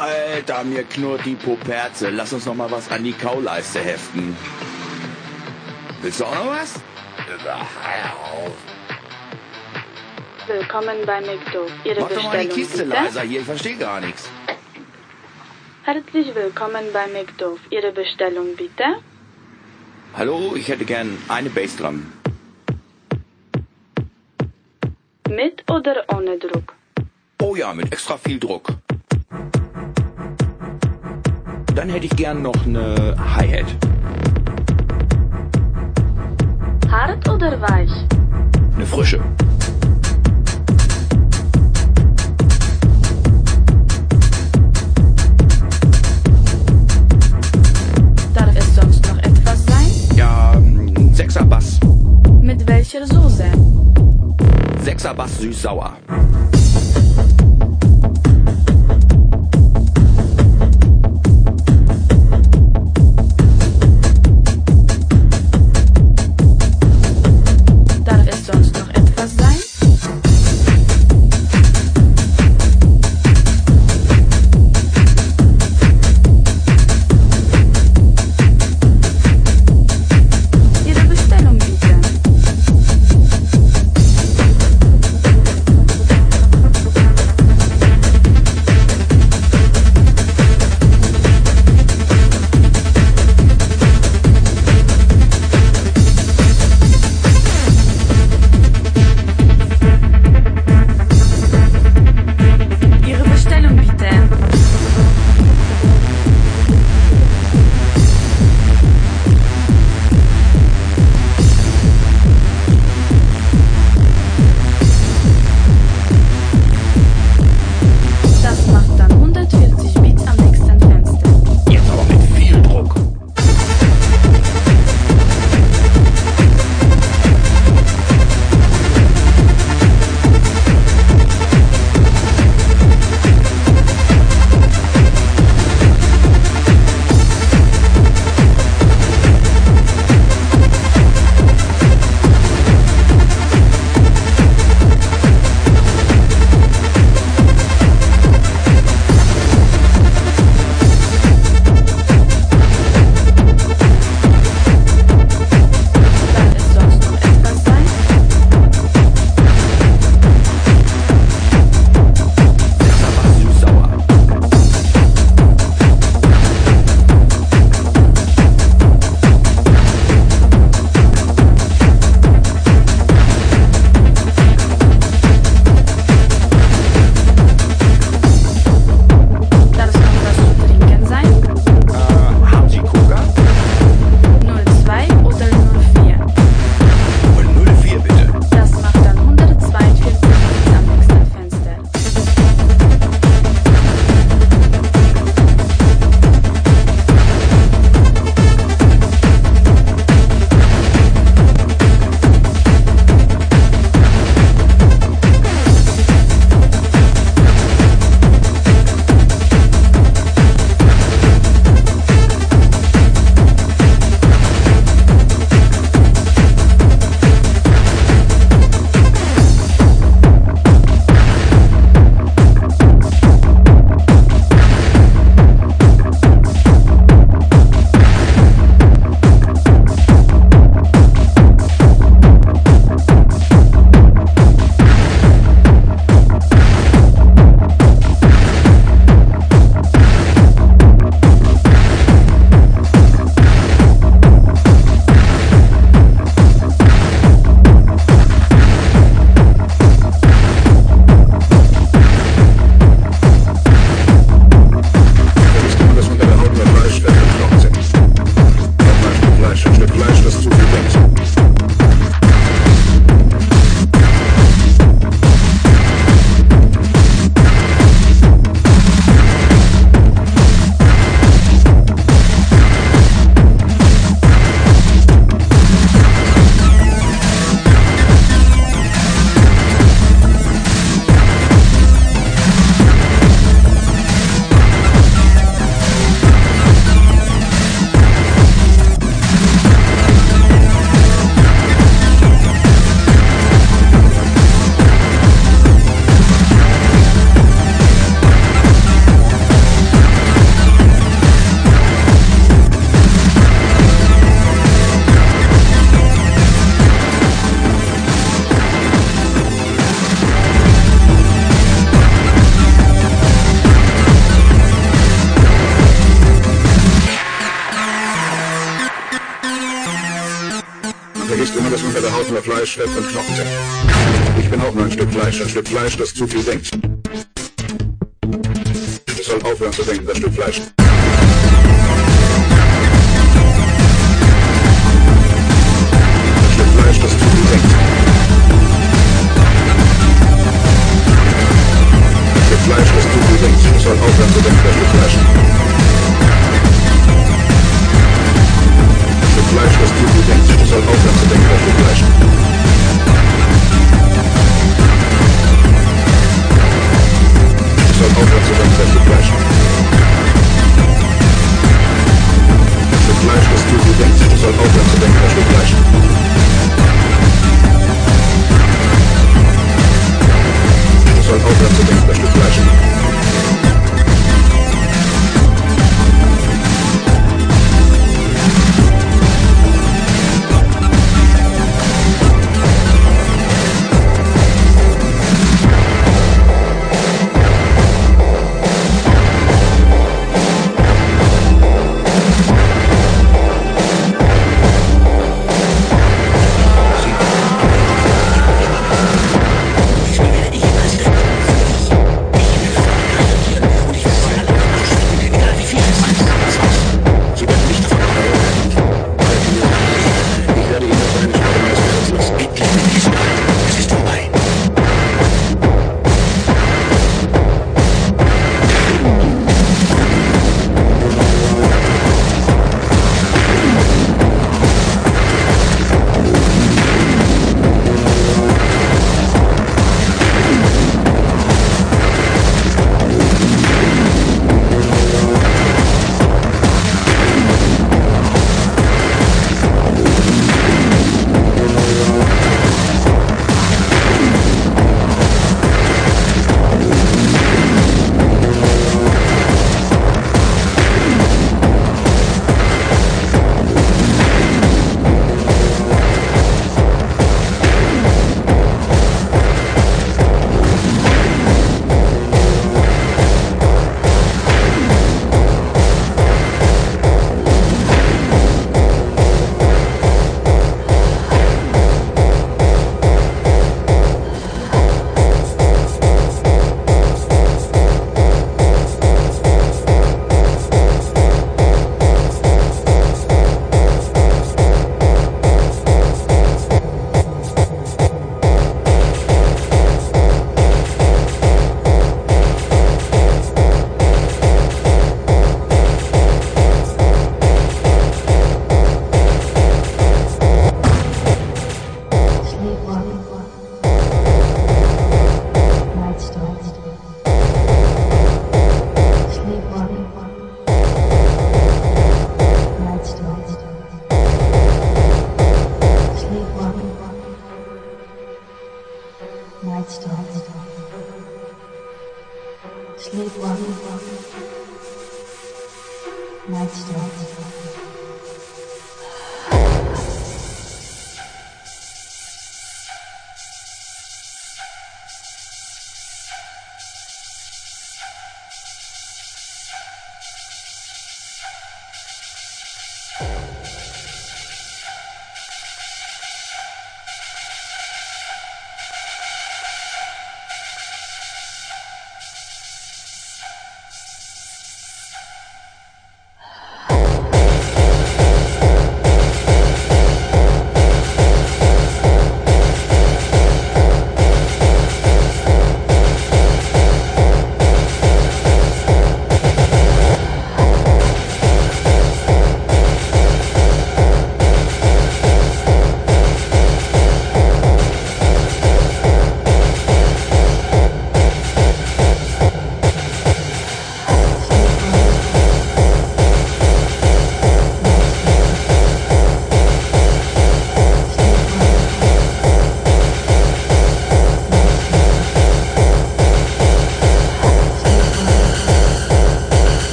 Alter, mir knurrt die Poperze. Lass uns noch mal was an die Kauleiste heften. Willst du auch noch was? Willkommen bei McDo. Ihre Mach doch mal die Bestellung Kiste bitte. leiser hier, ich verstehe gar nichts. Herzlich willkommen bei McDo. Ihre Bestellung bitte. Hallo, ich hätte gern eine Bassdrum. Mit oder ohne Druck? Oh ja, mit extra viel Druck. Dann hätte ich gern noch eine Hi-Hat. Hart oder weich? Eine frische. Darf es sonst noch etwas sein? Ja, ein Sechser Bass. Mit welcher Soße? Sechser Bass süß-sauer. Fleisch, das zu viel denkt. Ich soll aufhören zu denken, das Stück Fleisch. Das Stück Fleisch, das zu viel denkt. Das Stück Fleisch, das zu viel denkt. Ich soll aufhören zu denken, das Stück Fleisch. Fleisch, das zu viel denkt. Ich soll aufhören zu denken, das Stück Fleisch.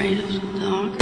Afraid of the dark?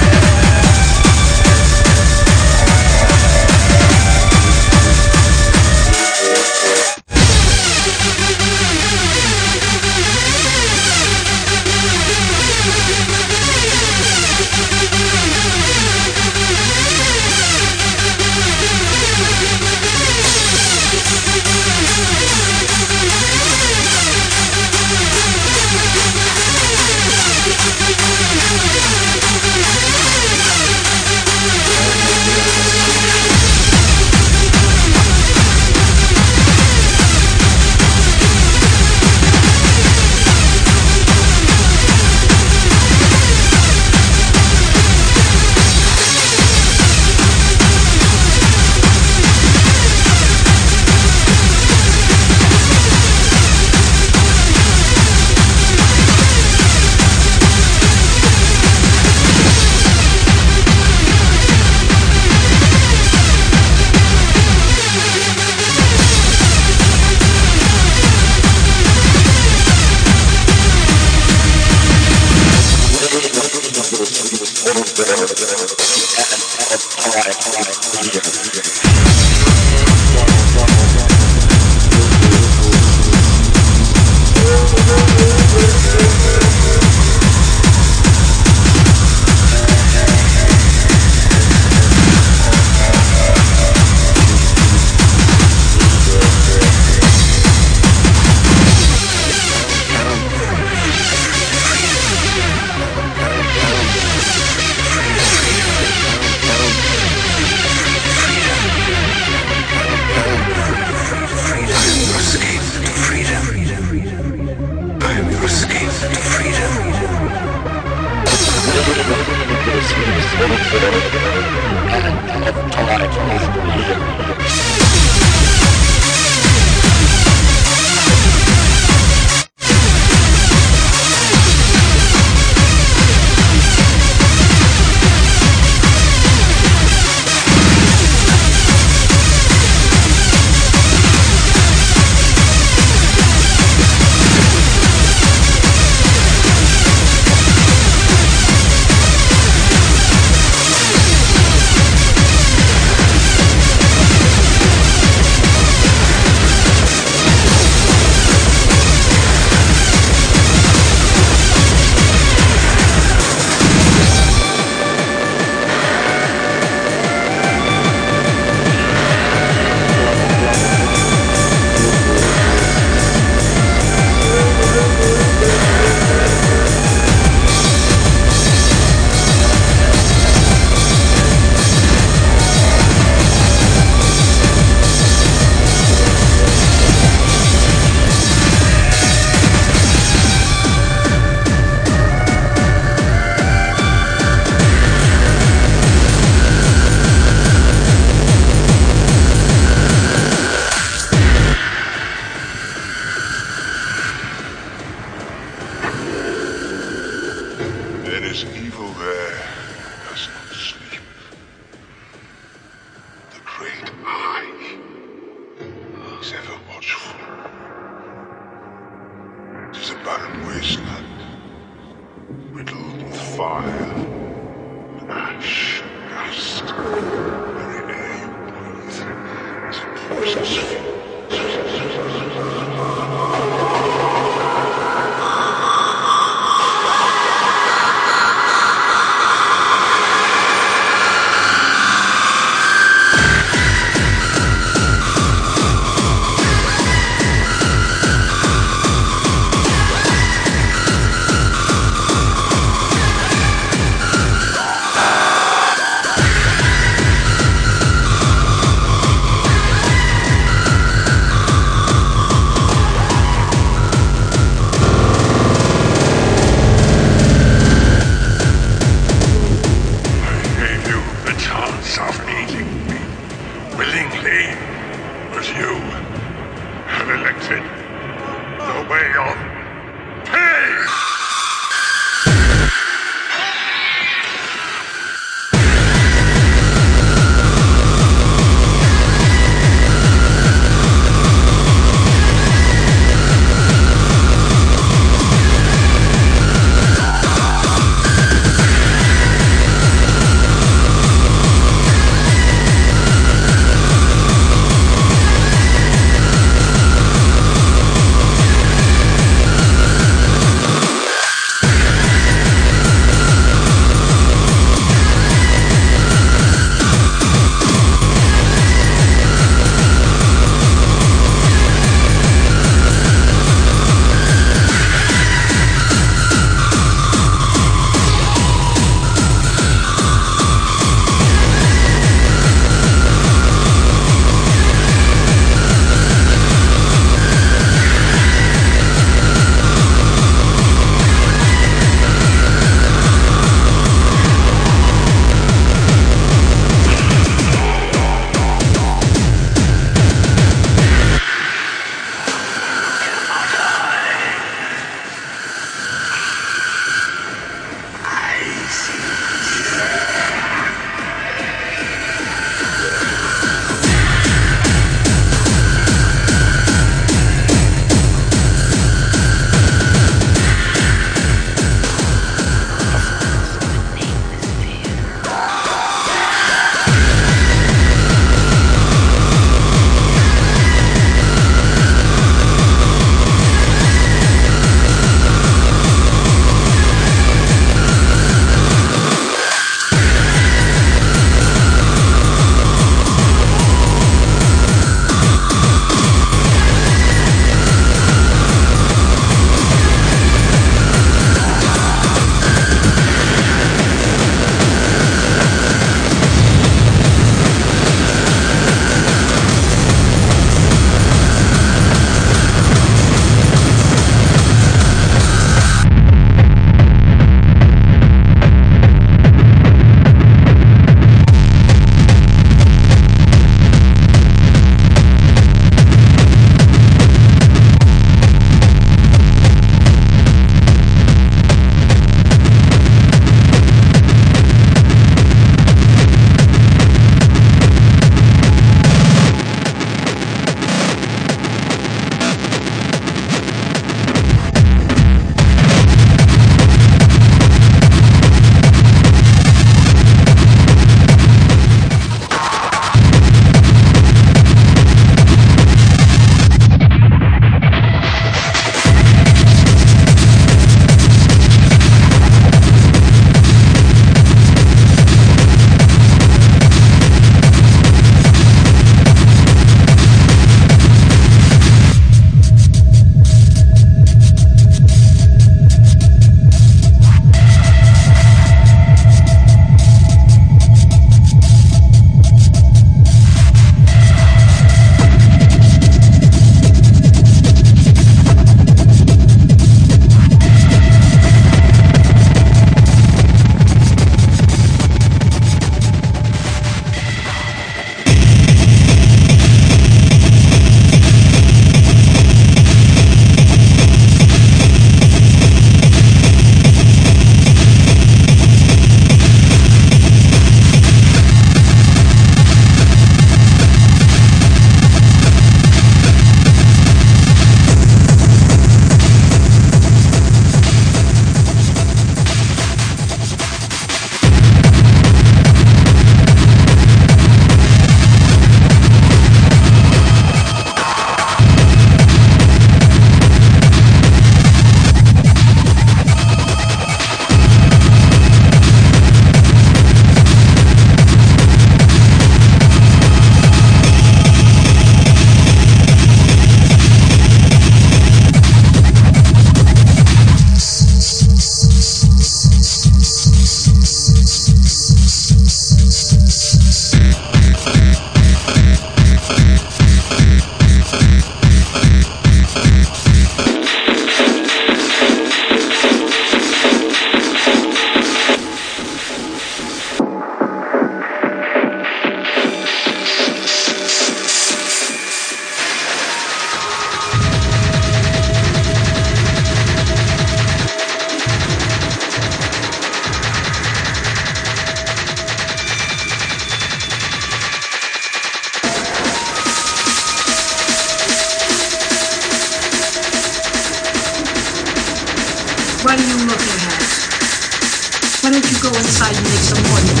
Go inside and make some noise?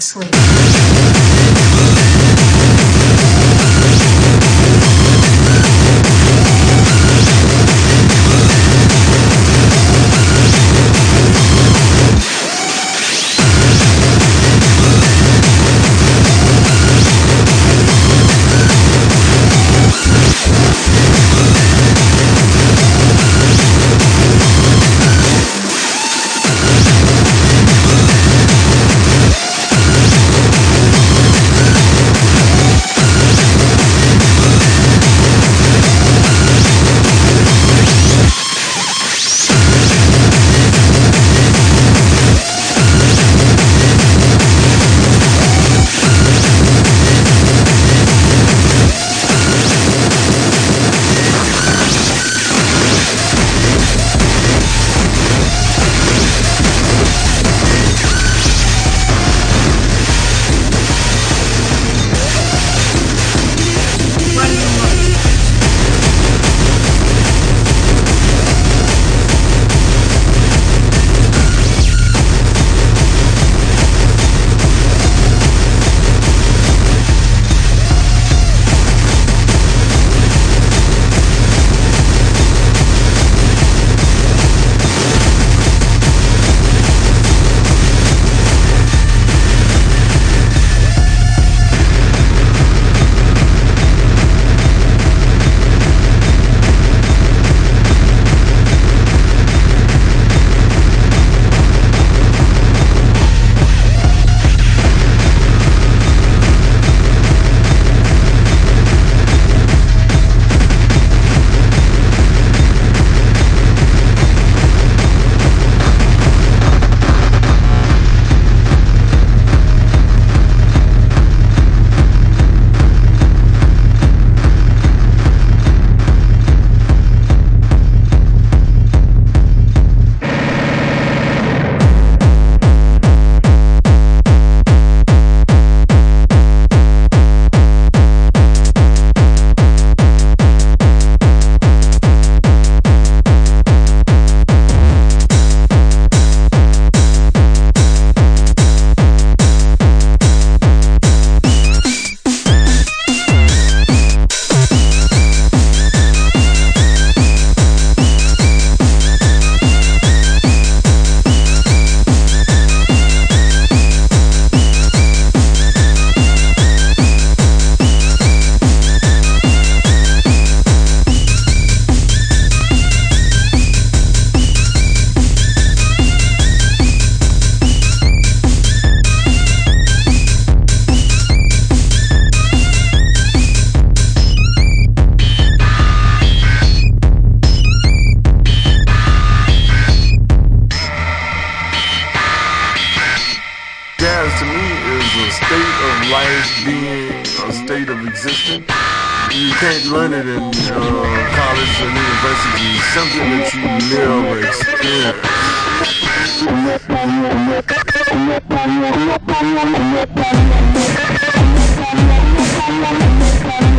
Sleep. Thank you.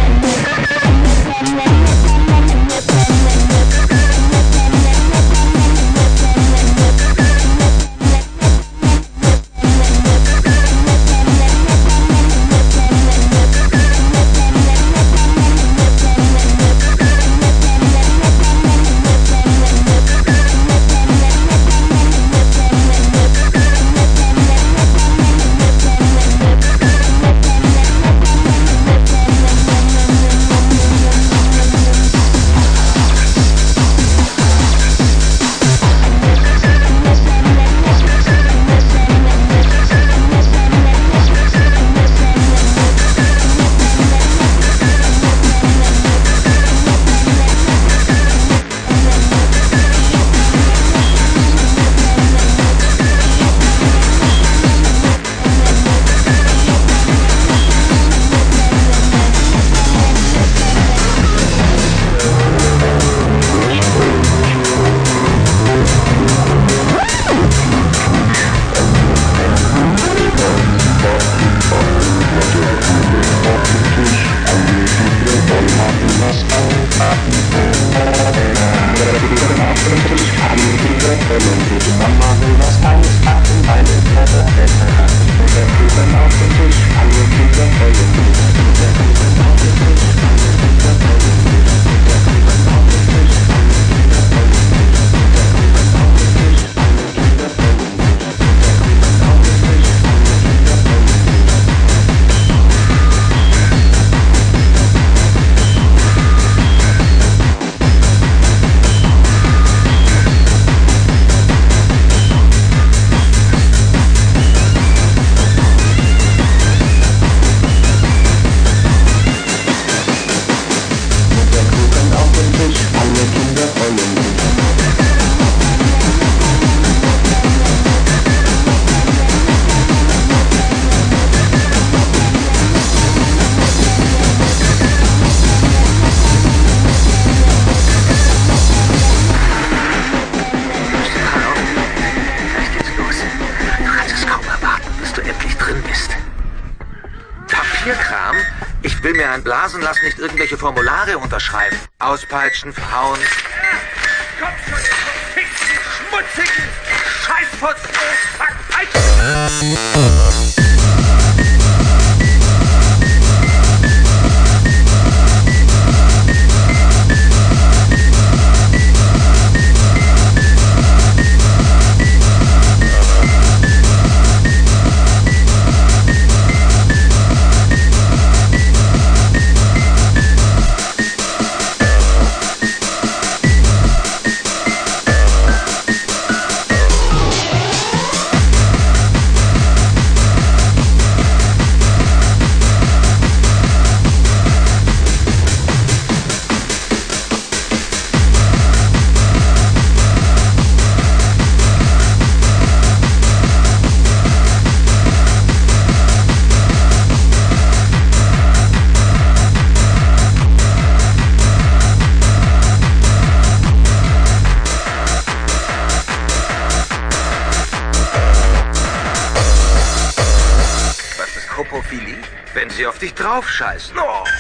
Irgendwelche Formulare unterschreiben. Auspeitschen, verhauen. Komm schon, verfickten, schmutzigen Scheißpfosten! Verpeitschen! Was ist Kopophilie? Wenn sie auf dich draufscheißen.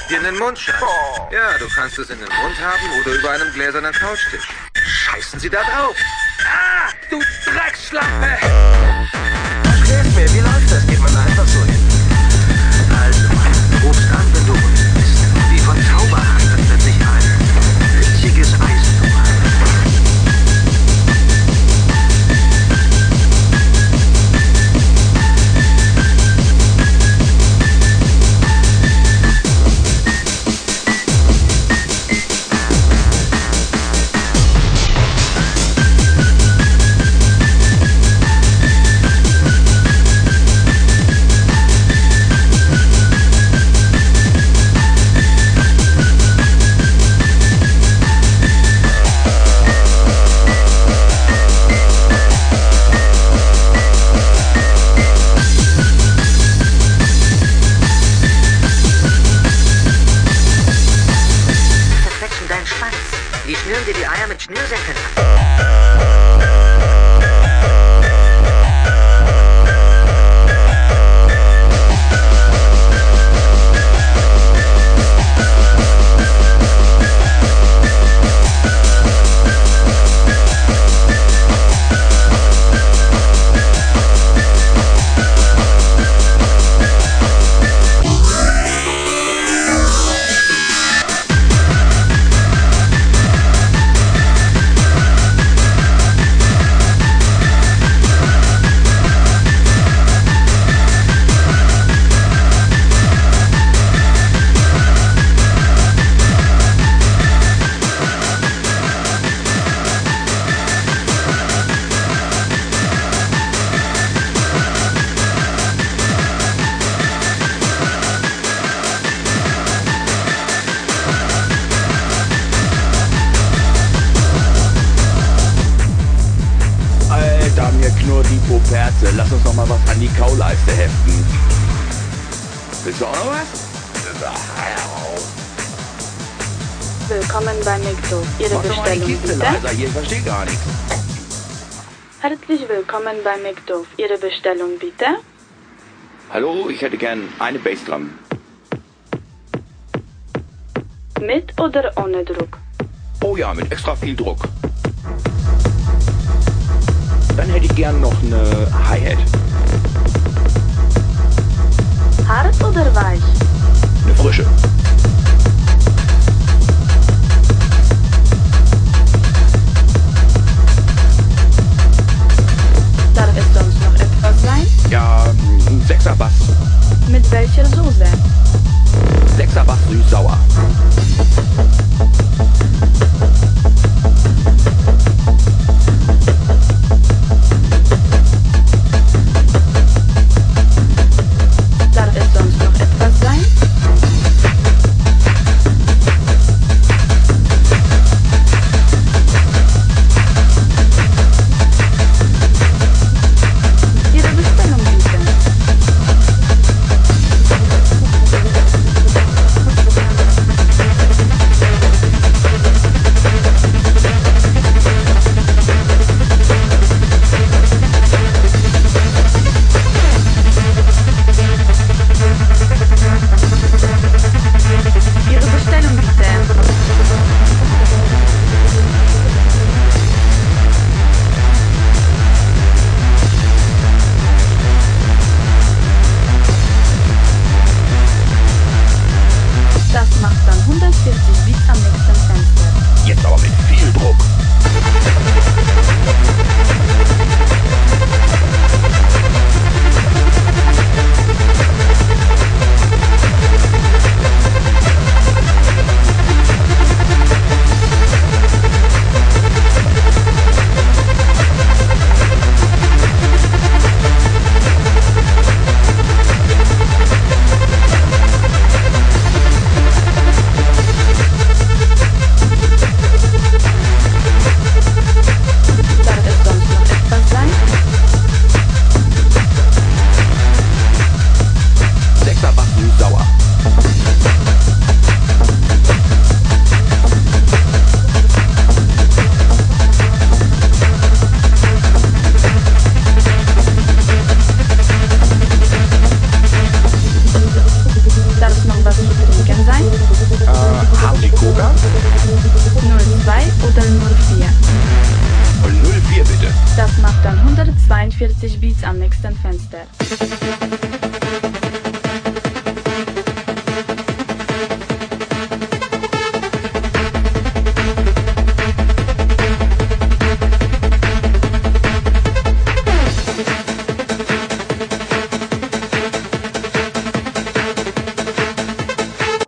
Dir in den Mund scheißen. Ja, du kannst es in den Mund haben oder über einem gläsernen Couchtisch. Scheißen sie da drauf. Ah, du Dreckschlampe! Erklär's mir, wie läuft das? Geht man da einfach so hin? Bei McDo. Ihre Mach Bestellung bitte. leiser, ich verstehe gar nichts. Herzlich willkommen bei McDo. Ihre Bestellung bitte. Hallo, ich hätte gern eine Bassdrum. Mit oder ohne Druck? Oh ja, mit extra viel Druck. Dann hätte ich gern noch eine Hi-Hat. Hart oder weich? Eine frische. Darf es sonst noch etwas sein? Ja, ein Sechser Bass. Mit welcher Soße? Sechser Bass süß-sauer.